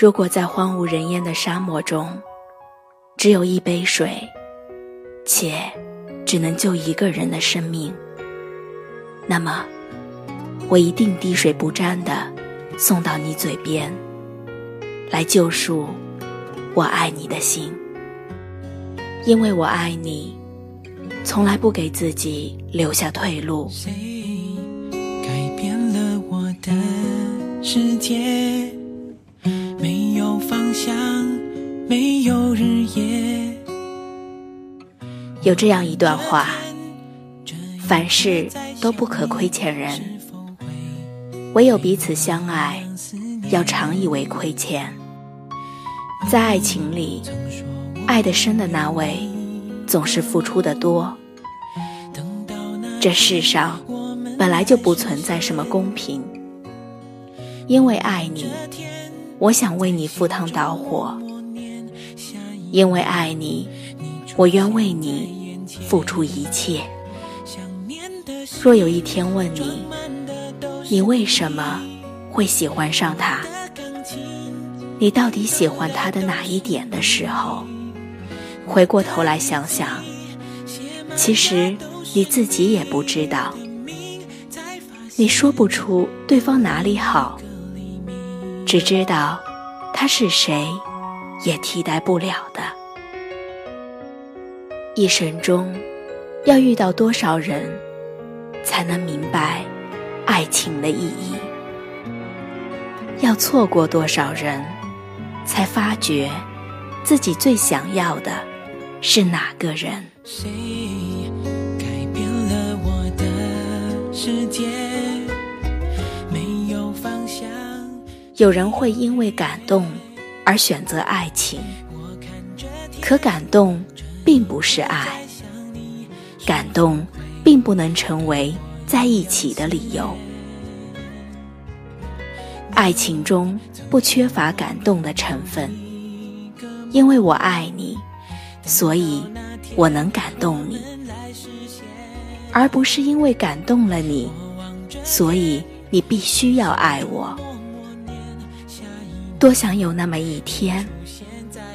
如果在荒无人烟的沙漠中，只有一杯水，且只能救一个人的生命，那么我一定滴水不沾的送到你嘴边，来救赎我爱你的心。因为我爱你，从来不给自己留下退路。谁改变了我的世界？有这样一段话：凡事都不可亏欠人，唯有彼此相爱，要常以为亏欠。在爱情里，爱得深的那位，总是付出的多。这世上本来就不存在什么公平，因为爱你。我想为你赴汤蹈火，因为爱你，我愿为你付出一切。若有一天问你，你为什么会喜欢上他？你到底喜欢他的哪一点的时候，回过头来想想，其实你自己也不知道，你说不出对方哪里好。只知道，他是谁，也替代不了的。一生中，要遇到多少人，才能明白爱情的意义？要错过多少人，才发觉自己最想要的是哪个人？谁改变了我的世界？有人会因为感动而选择爱情，可感动并不是爱，感动并不能成为在一起的理由。爱情中不缺乏感动的成分，因为我爱你，所以我能感动你，而不是因为感动了你，所以你必须要爱我。多想有那么一天，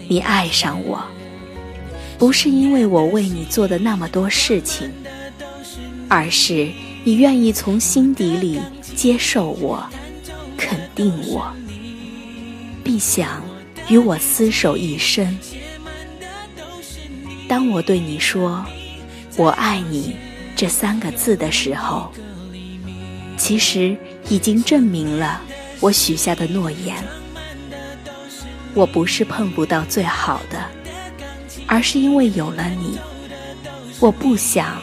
你爱上我，不是因为我为你做的那么多事情，而是你愿意从心底里接受我、肯定我，并想与我厮守一生。当我对你说“我爱你”这三个字的时候，其实已经证明了我许下的诺言。我不是碰不到最好的，而是因为有了你，我不想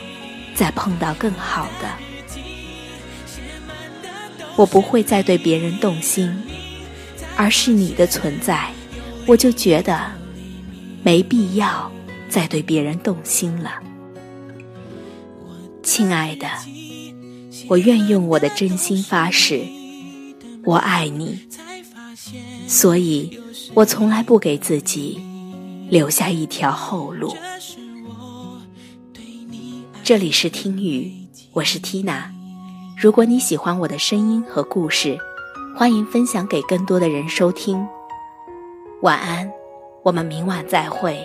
再碰到更好的。我不会再对别人动心，而是你的存在，我就觉得没必要再对别人动心了。亲爱的，我愿用我的真心发誓，我爱你，所以。我从来不给自己留下一条后路。这里是听雨，我是 Tina。如果你喜欢我的声音和故事，欢迎分享给更多的人收听。晚安，我们明晚再会。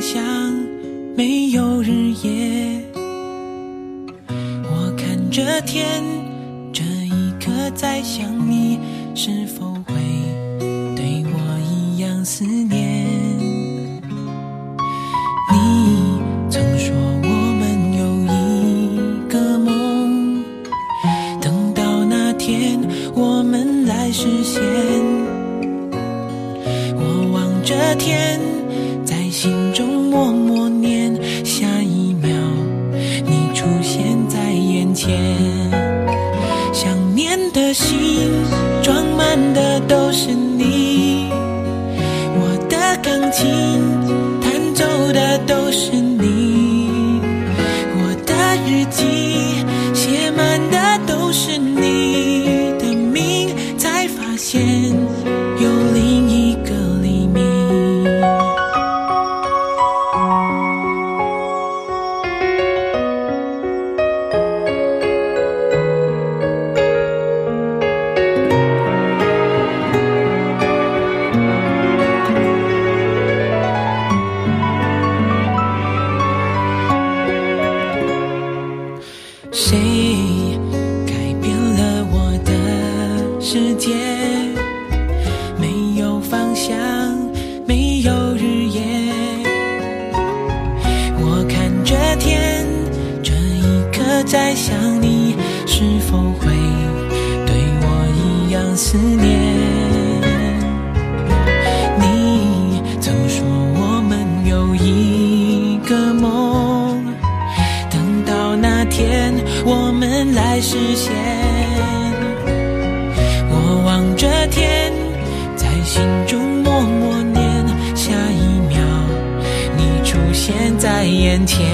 想没有日夜，我看着天，这一刻在想你，是否会对我一样思念？情。会对我一样思念？你曾说我们有一个梦，等到那天我们来实现。我望着天，在心中默默念，下一秒你出现在眼前。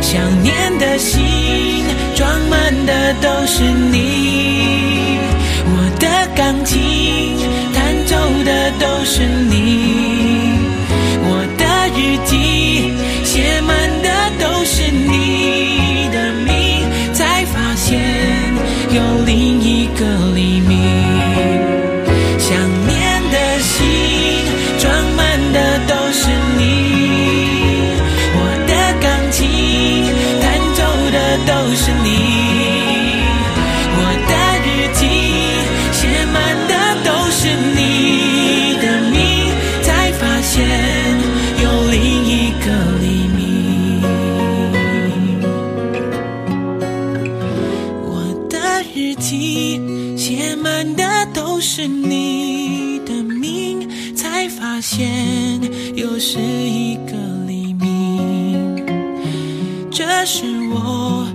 想念的心装满的都是你，我的钢琴弹奏的都是你，才发现有另一个黎明。我的日记写满的都是你的名，才发现又是一个黎明。这是我。